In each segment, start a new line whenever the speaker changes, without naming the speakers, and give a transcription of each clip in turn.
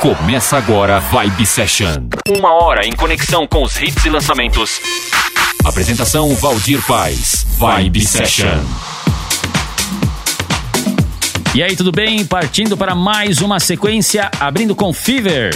Começa agora Vibe Session. Uma hora em conexão com os hits e lançamentos. Apresentação Valdir Paz. Vibe Session.
E aí, tudo bem? Partindo para mais uma sequência, abrindo com Fever.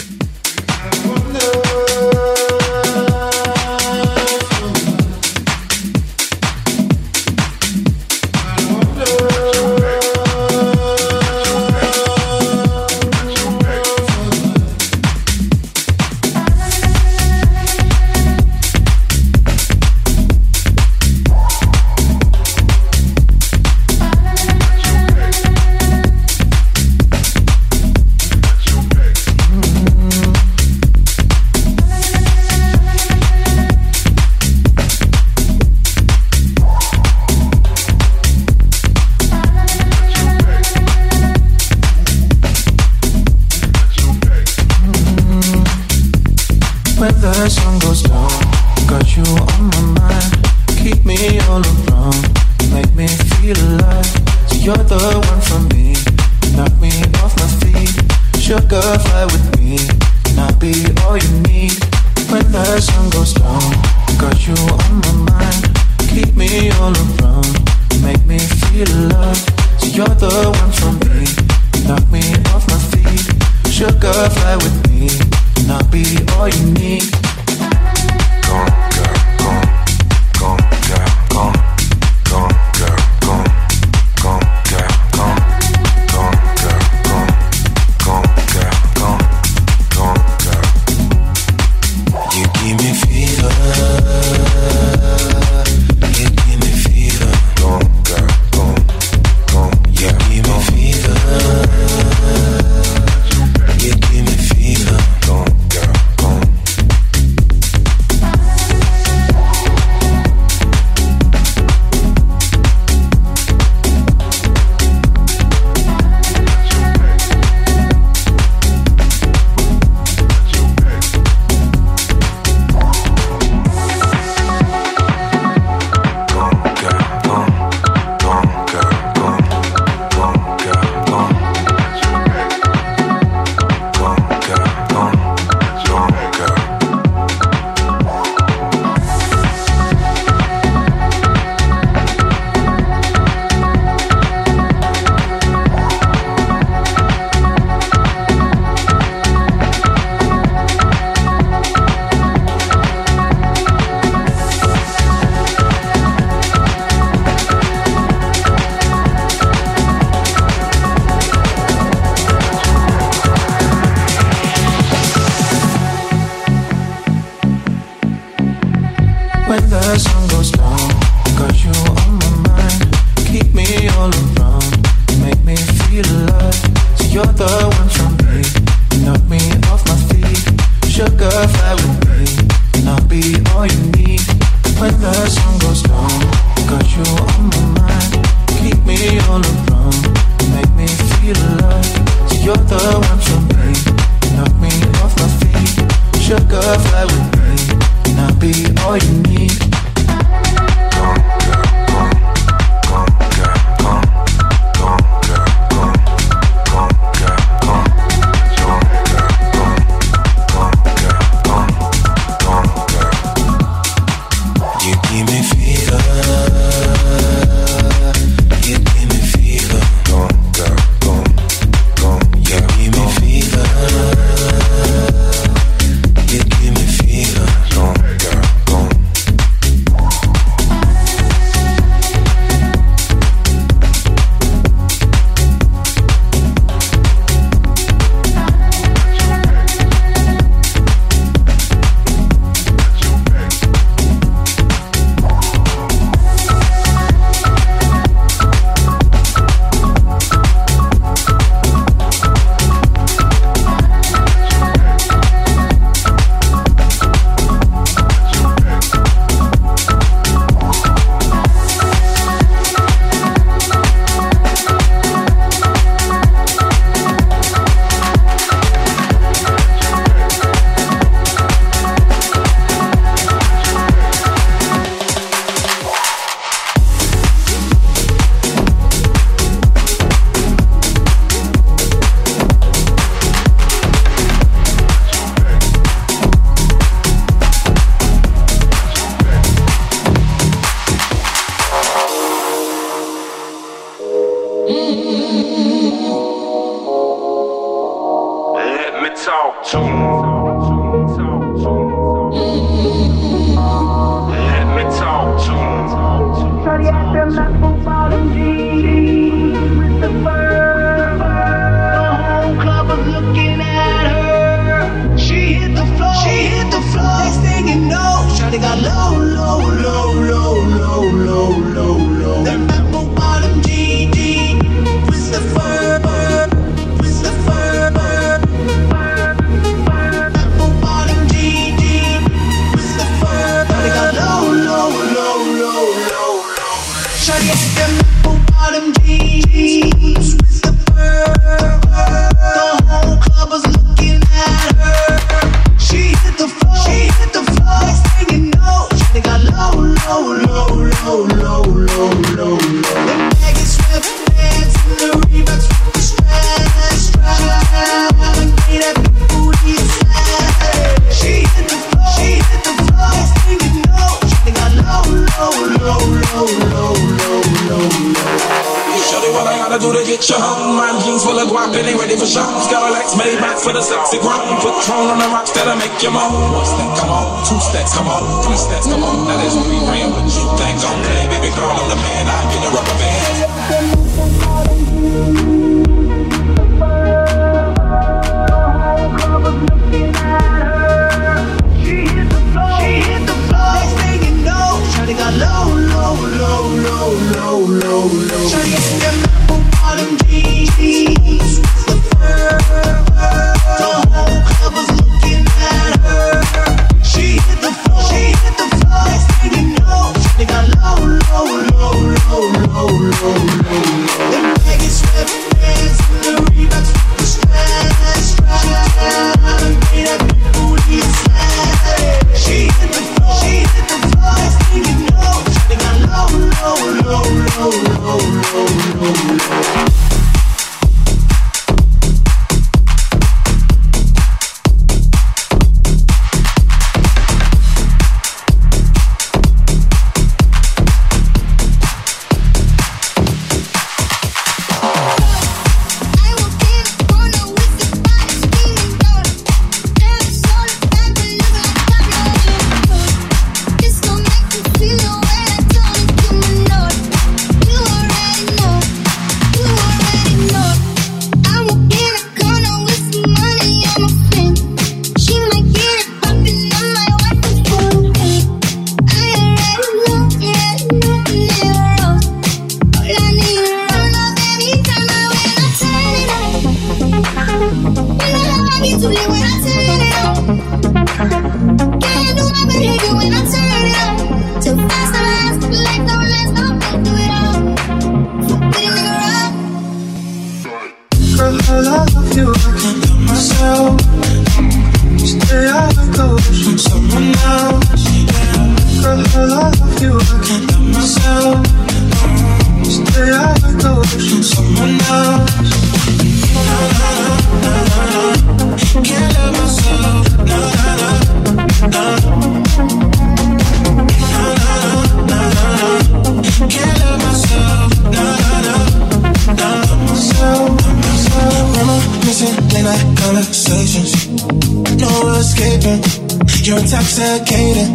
You're intoxicating.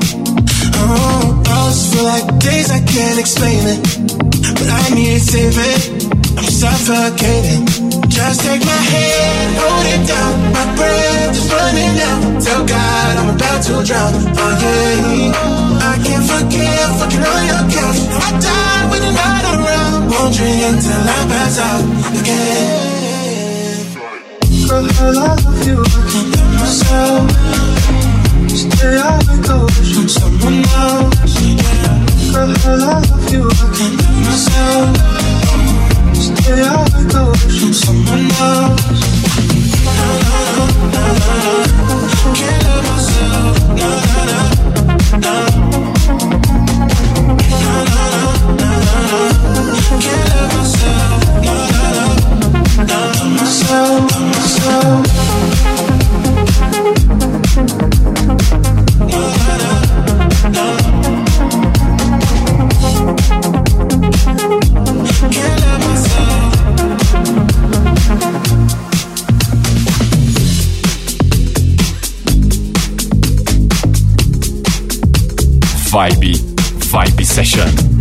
Oh, those feel like days I can't explain it. But I need saving. I'm suffocating. Just take my hand, hold it down. My breath is running out. Tell God I'm about to drown. Oh yeah, I can't forgive fucking on your couch. I die when you're not around. Wondering until I pass out again. I love you, I can't help myself. Stay out and go from someone else. I love you, I can't help myself. Stay out and go from someone else.
Vibe, Vibe Session.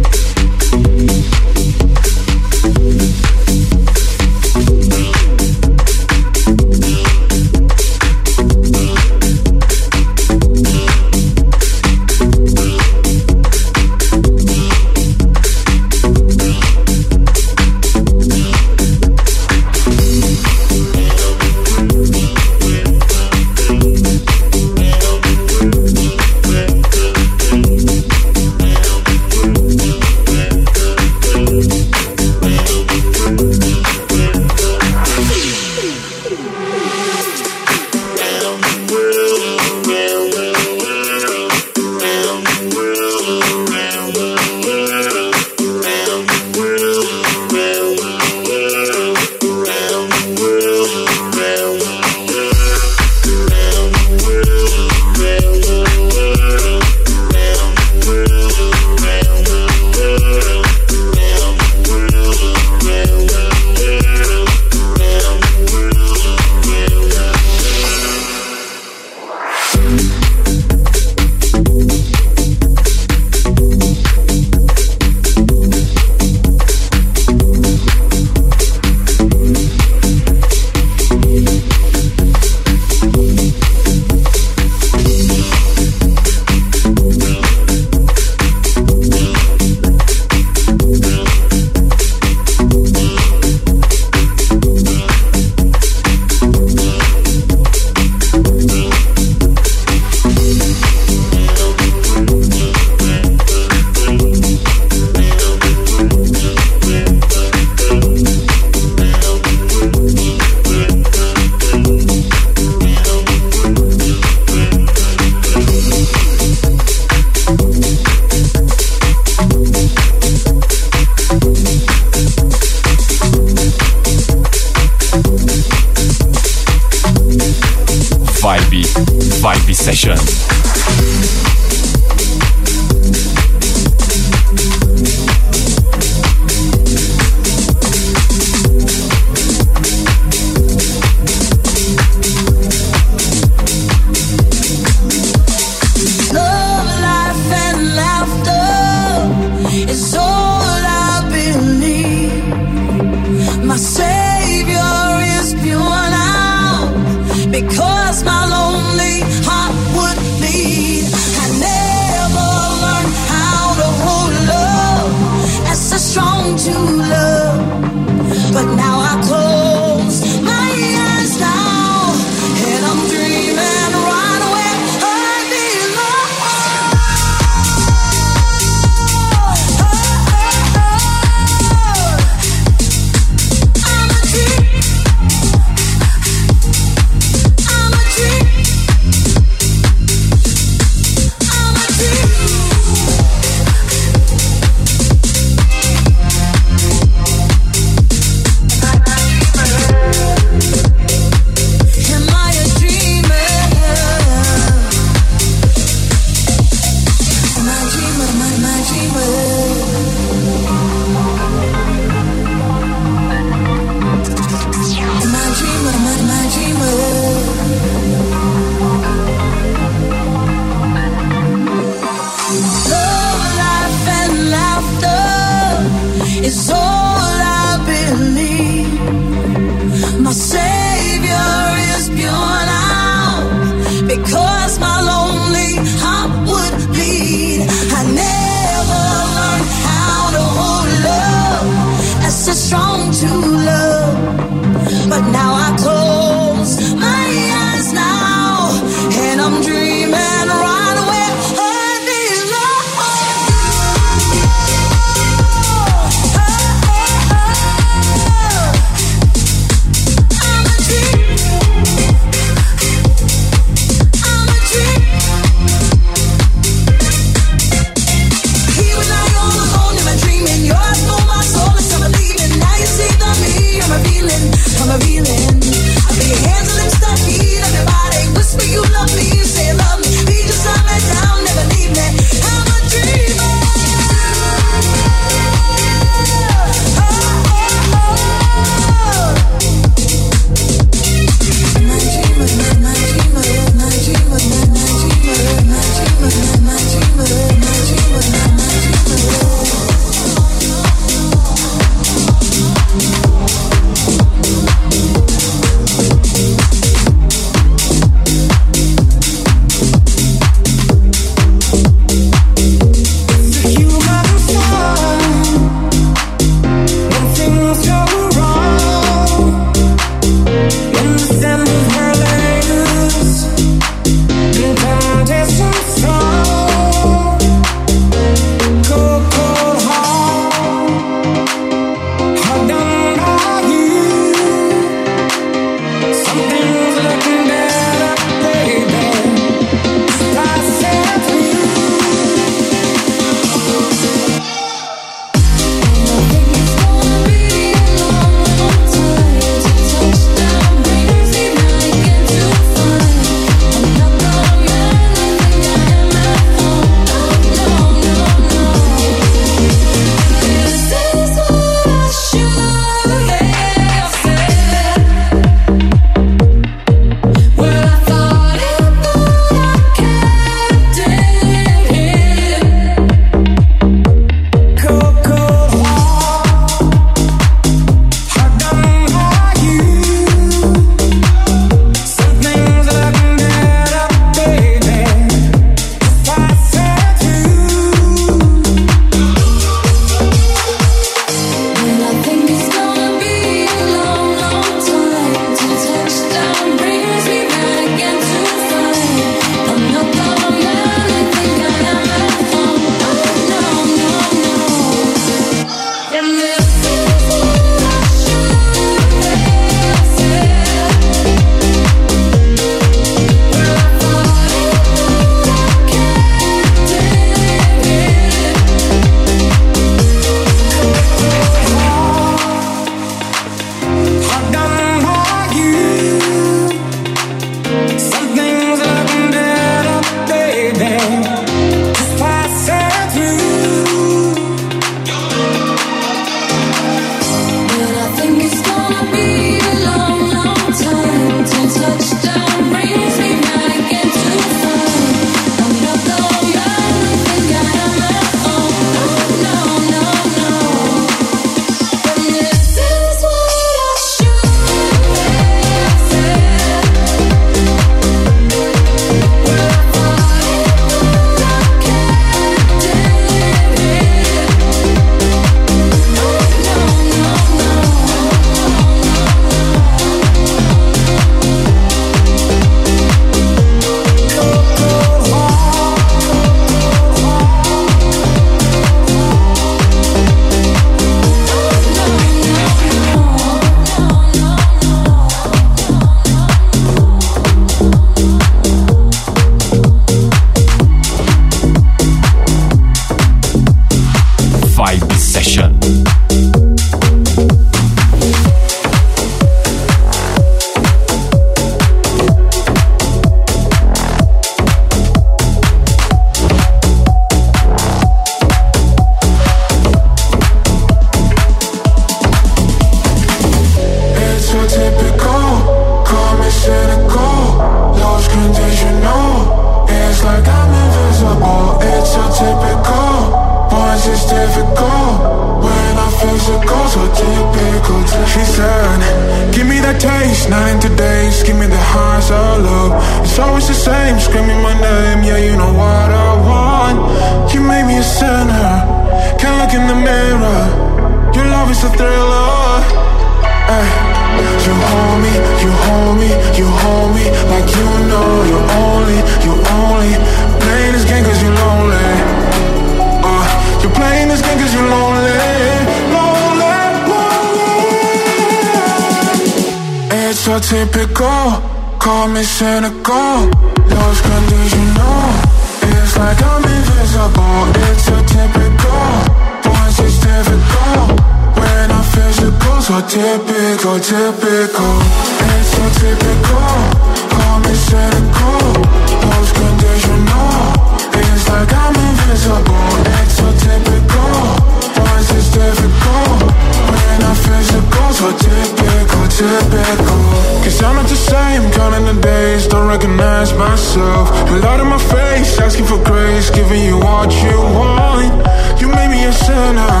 The counting the days, don't recognize myself. You lied in my face, asking for grace, giving you what you want. You made me a sinner,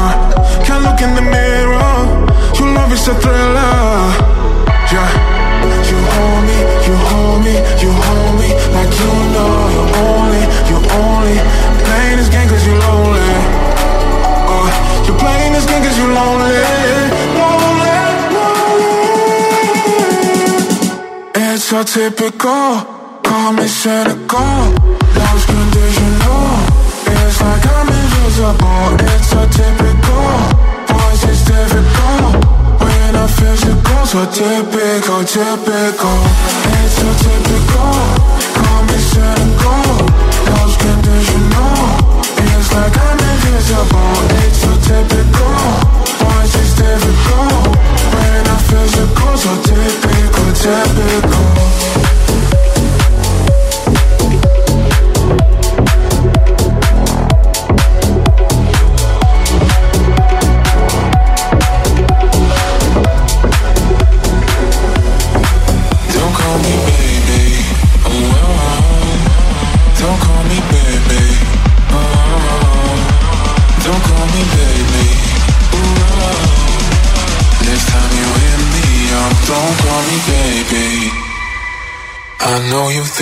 can't look in the mirror. Your love is a thriller, yeah. You hold me, you hold me, you hold me like you know you're only, you're only playing this game cause you're lonely. Uh, you're playing this game cause you're lonely, lonely, so typical, call me cynical, lost conditional. It's like I'm invisible. It's so typical, voice is difficult. When I physical, so typical, typical. It's so typical, call me cynical, lost conditional. It's like I'm invisible. It's so typical, voice is difficult. When I physical, so typical, typical.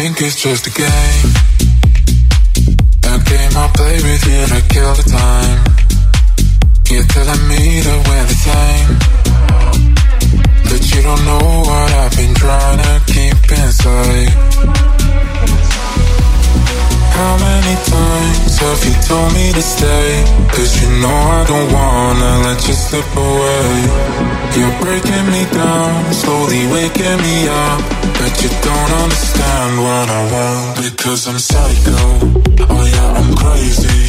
Think it's just a game. A game I play with you to kill the time. You're telling me that we're the same. But you don't know what I've been trying to keep inside. How many times have you told me to stay? Cause you know I don't wanna let you slip away. You're breaking me down, slowly waking me up. But you don't understand what I want. Because I'm psycho. Oh yeah, I'm crazy.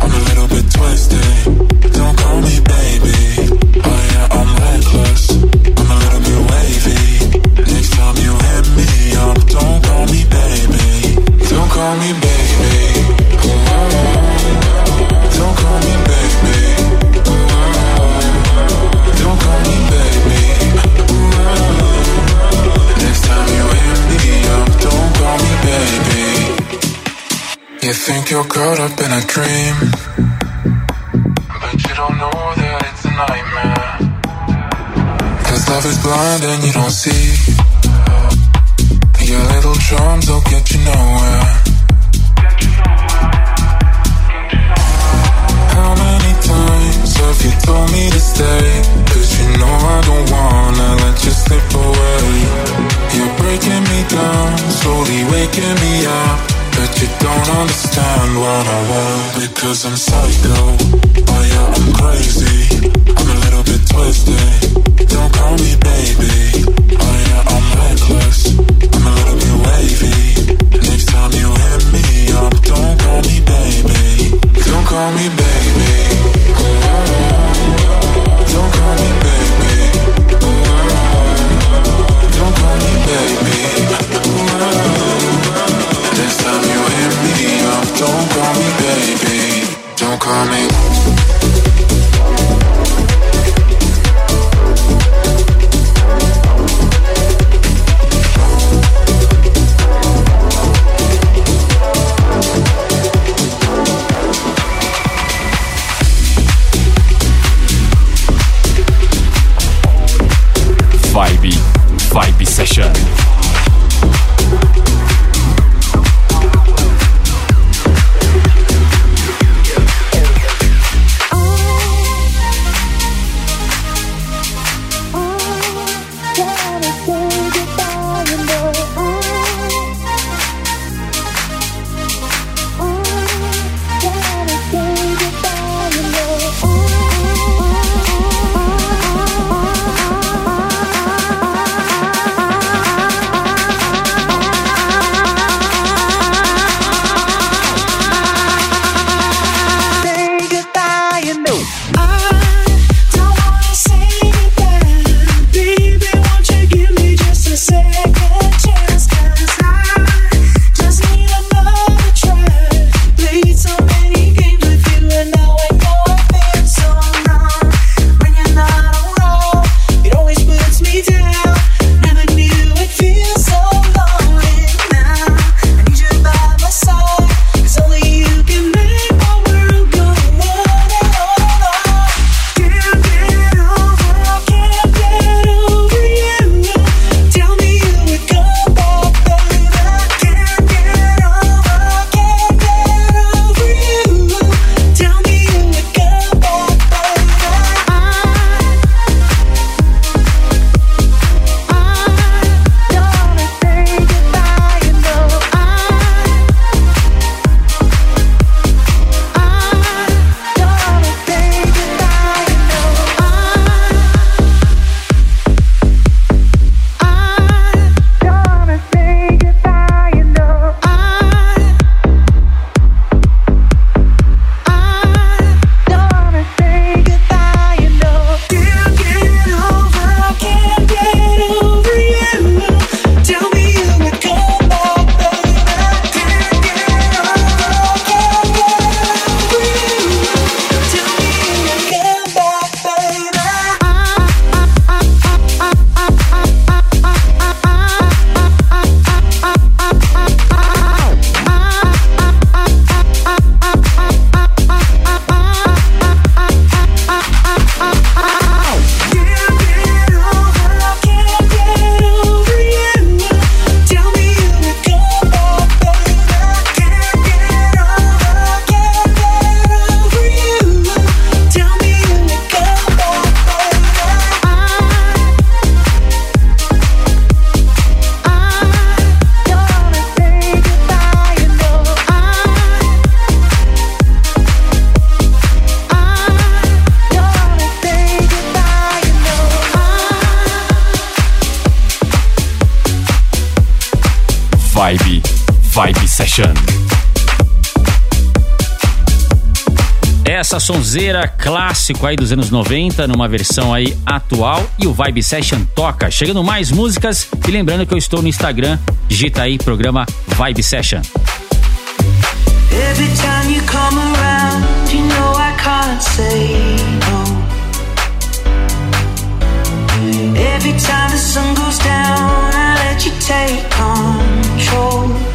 I'm a little bit twisted. Don't call me baby. Oh yeah, I'm reckless. I'm a little bit wavy. Next time you hit me up, don't call me baby. Don't call me baby. Oh, don't call me baby. You think you're caught up in a dream, but you don't know that it's a nightmare. Cause love is blind and you don't see. Your little charms don't get you nowhere. How many times have you told me to stay? Cause you know I don't wanna let you slip away. You're breaking me down, slowly waking me up. But you don't understand what I want Because I'm psycho. Oh yeah, I'm crazy. I'm a little bit twisted. Don't call me baby. Oh yeah, I'm reckless. I'm a little bit wavy. Next time you hit me up Don't call me baby. Don't call me baby.
Don't call me baby. Don't call me baby.
clássico aí dos anos 90, numa versão aí atual, e o Vibe Session toca. Chegando mais músicas, e lembrando que eu estou no Instagram, digita aí programa Vibe Session.
Every time you come around, you know I can't say no. Every time the sun goes down, I let you take control.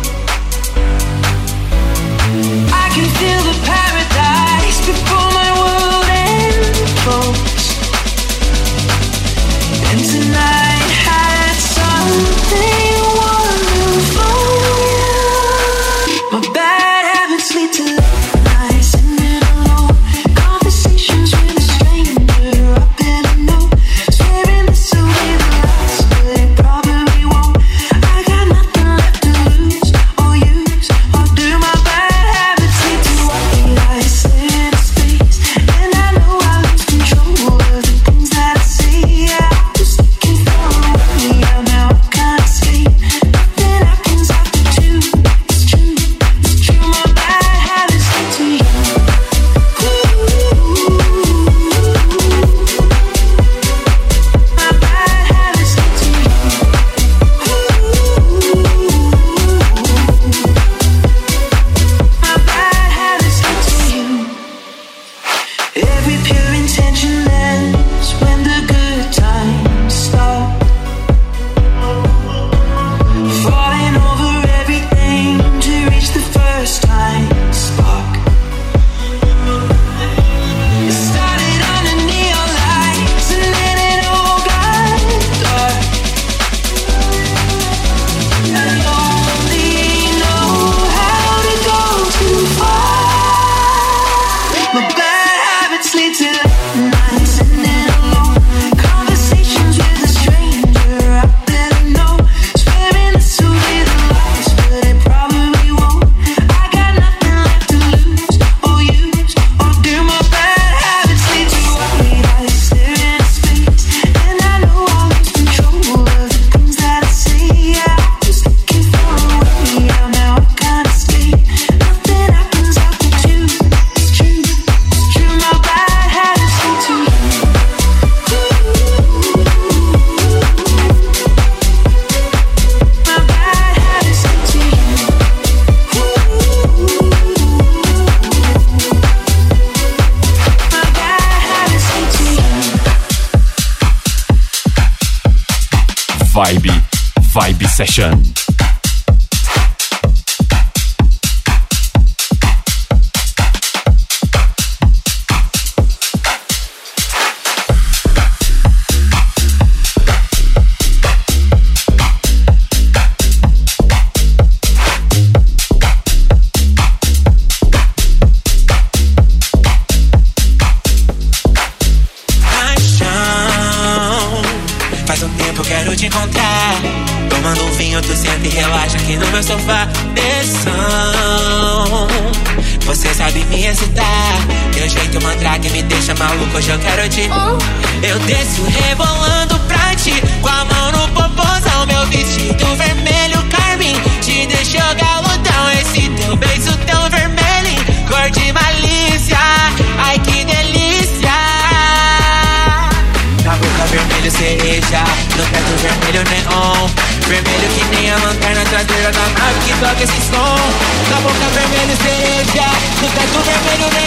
Tú te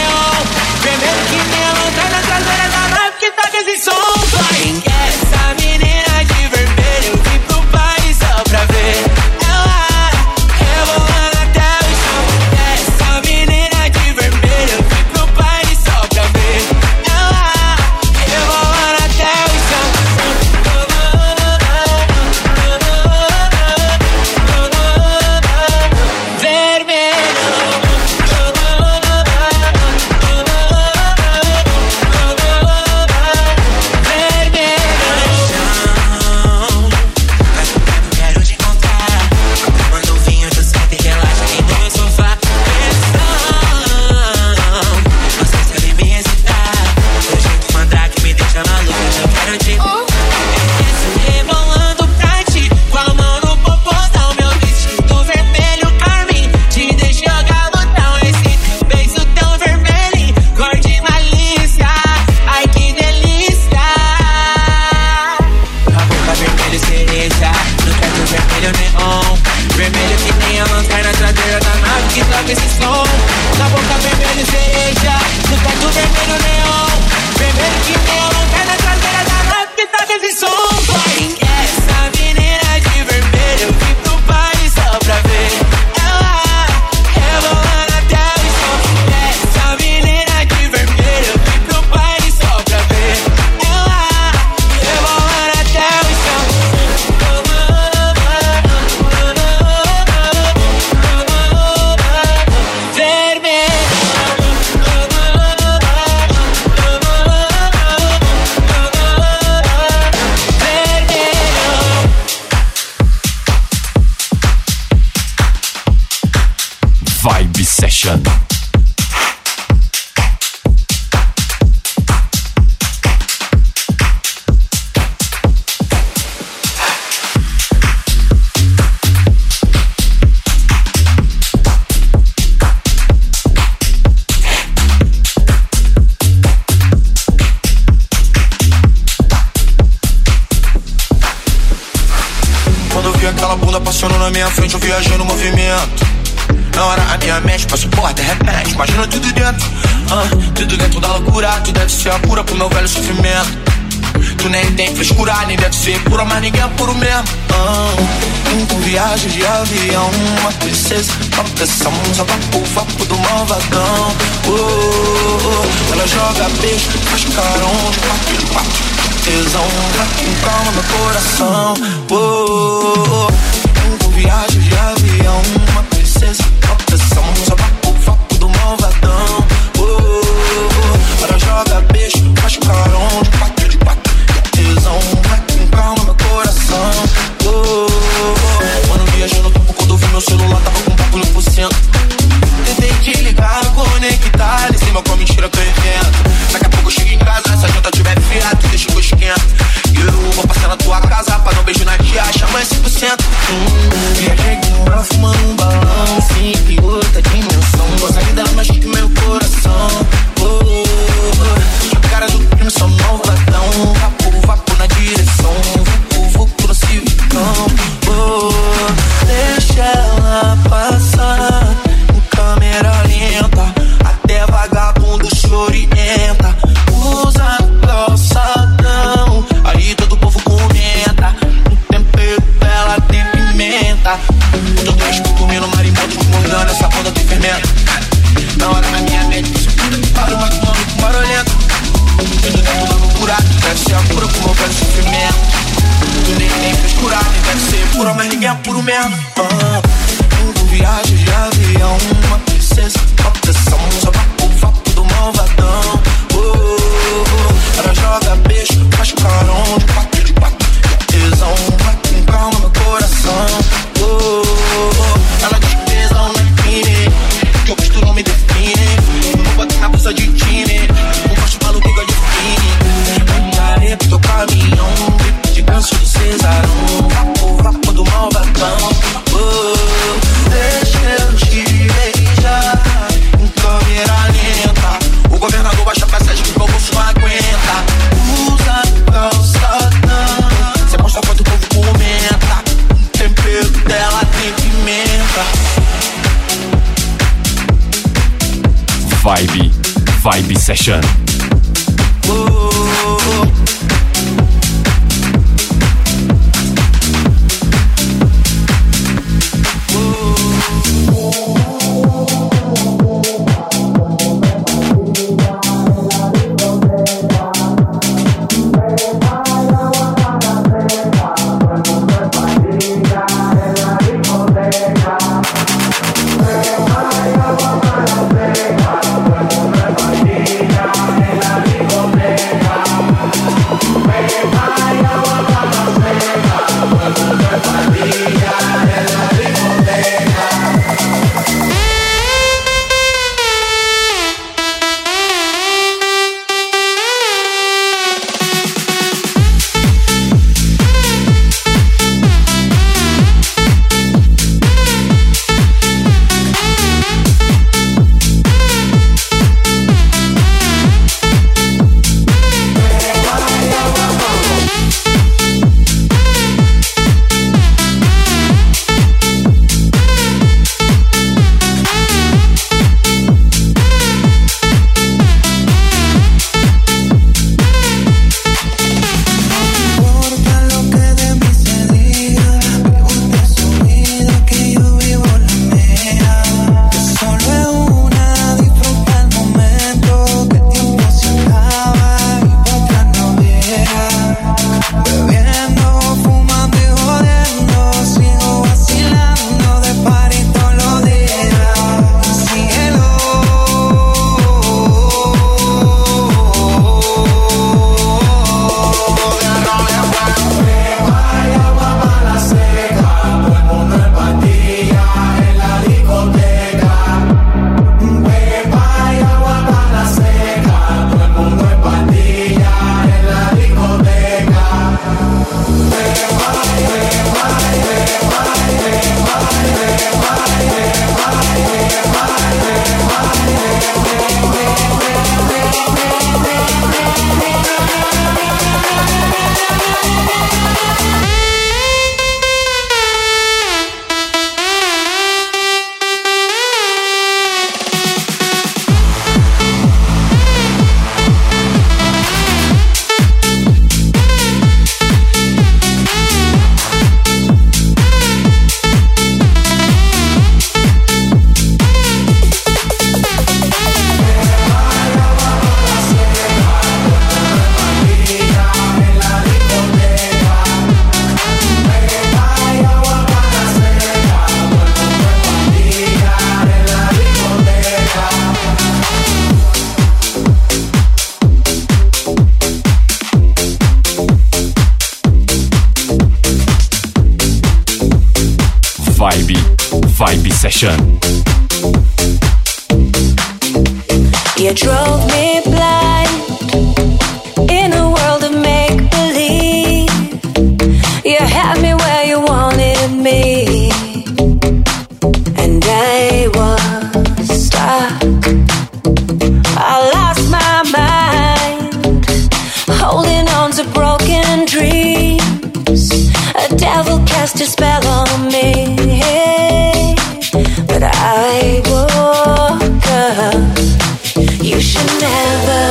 You should never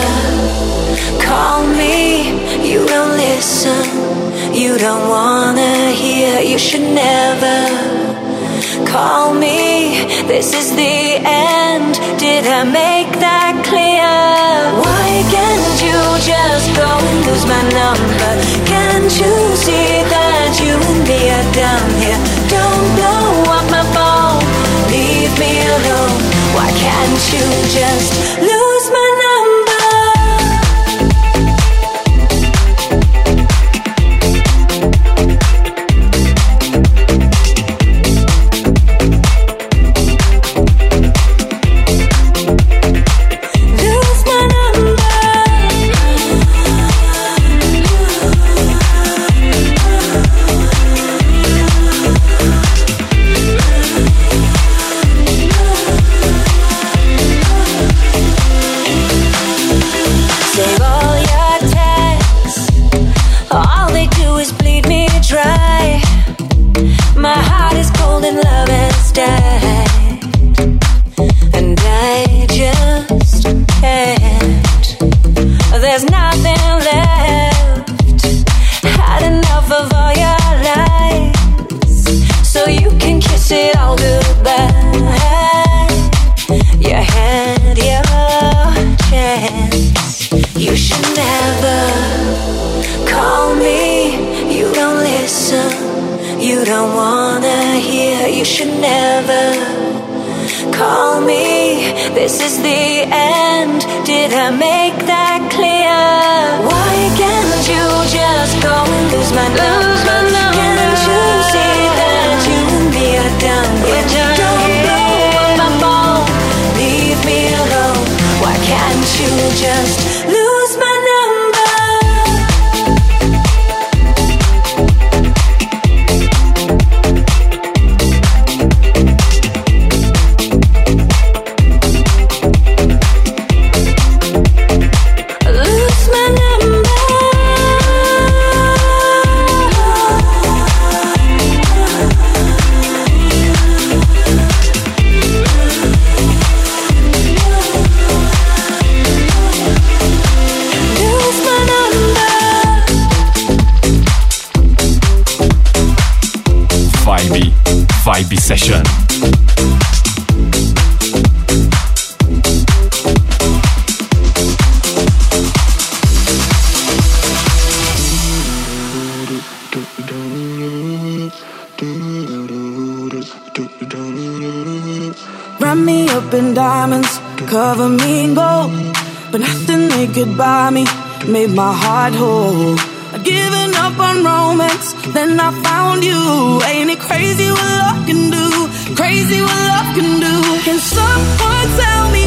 call me. You don't listen. You don't wanna hear. You should never call me. This is the end. Did I make that clear? Why can't you just go and lose my number? Can't you see that you and me are done here? Don't blow up my phone. Leave me alone. Why can't you just? my heart
whole. I'd given up on romance, then I found you. Ain't it crazy what love can do? Crazy what love can do. Can someone tell me?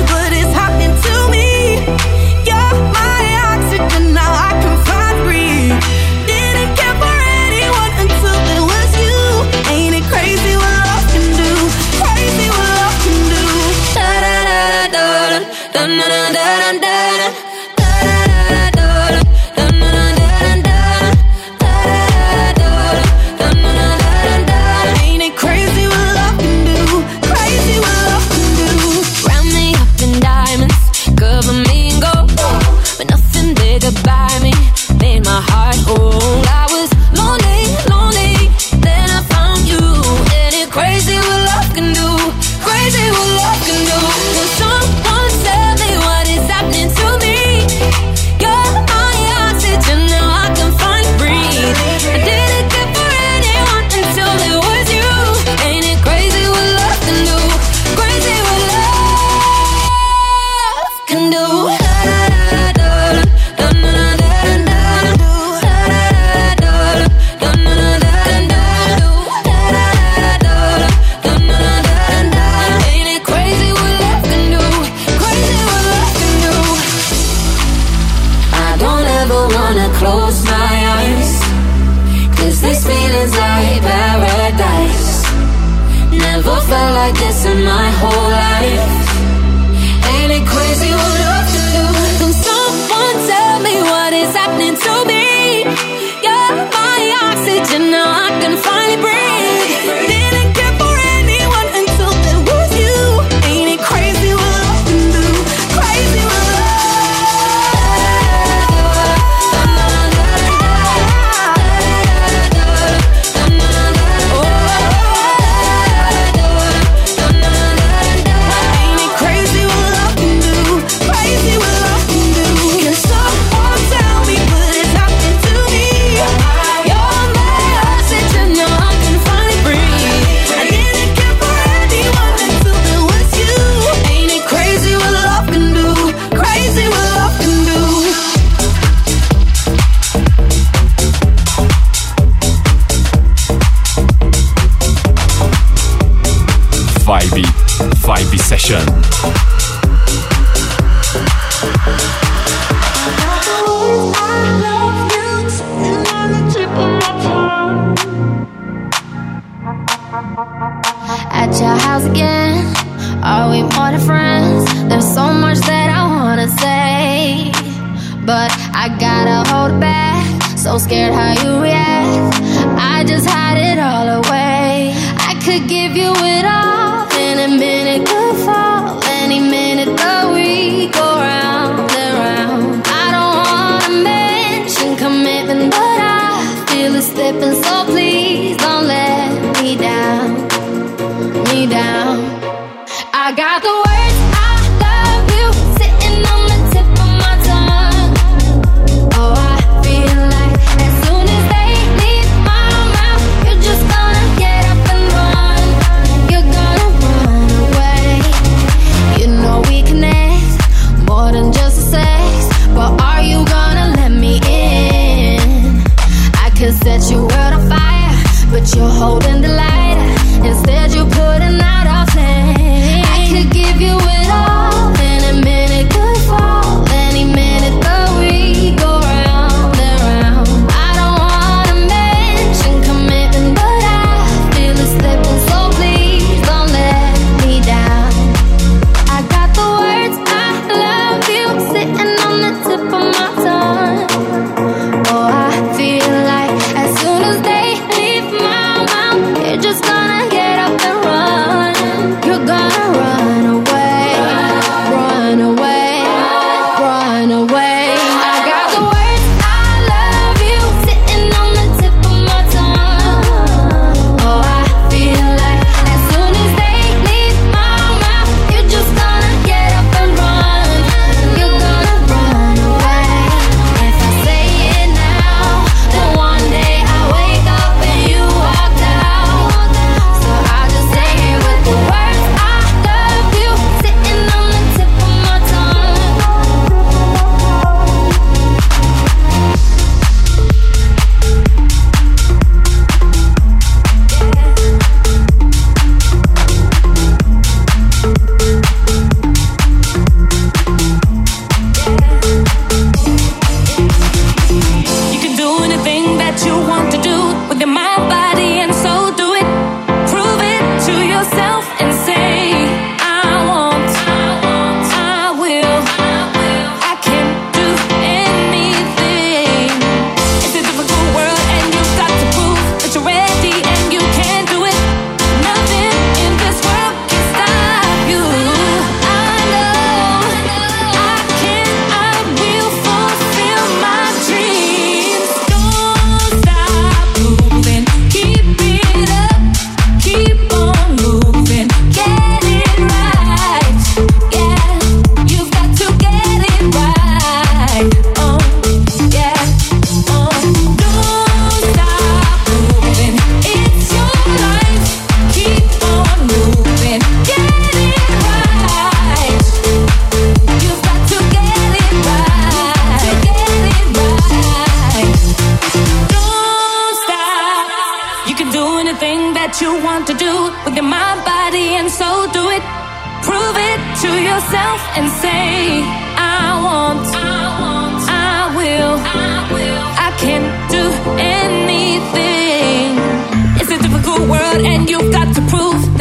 You've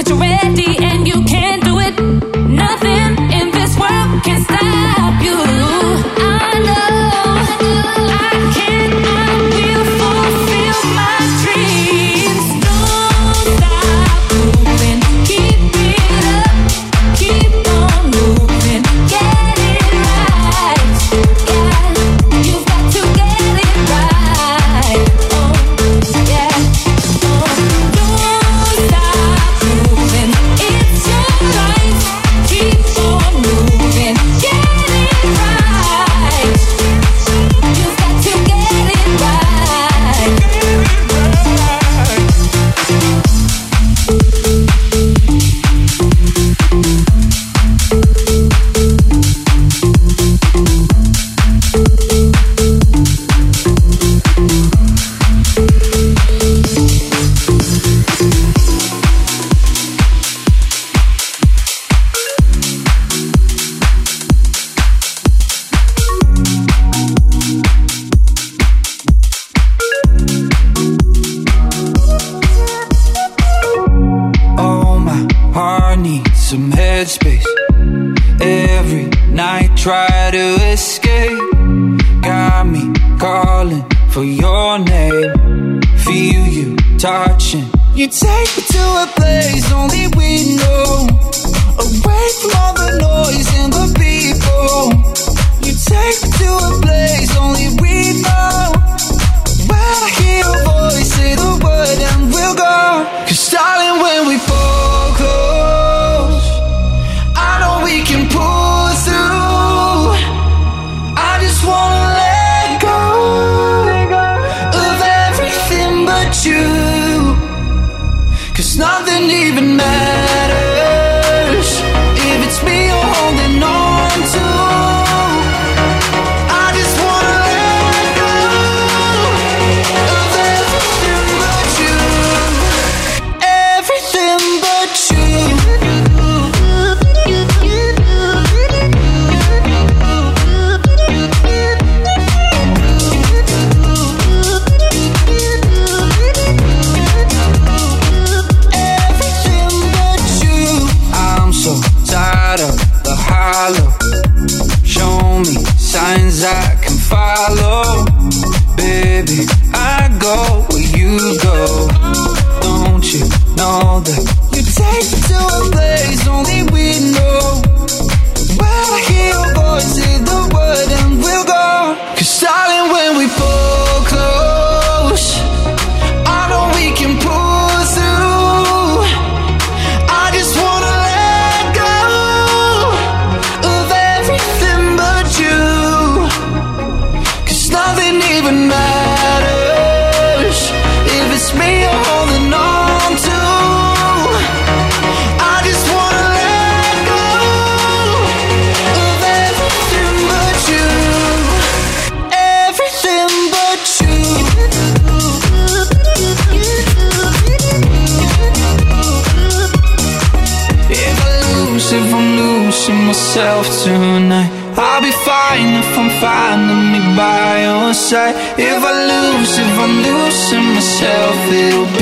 headspace. Every night
try to escape. Got me calling for your name. Feel you touching. You take me to a place only we know you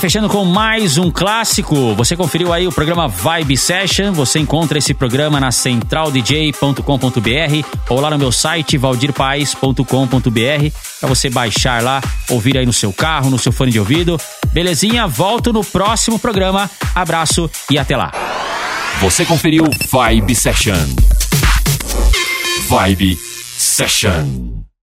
fechando com mais um clássico. Você conferiu aí o programa Vibe Session. Você encontra esse programa na centraldj.com.br ou lá no meu site valdirpaes.com.br para você baixar lá, ouvir aí no seu carro, no seu fone de ouvido. Belezinha? Volto no próximo programa. Abraço e até lá.
Você conferiu Vibe Session. Vibe Session.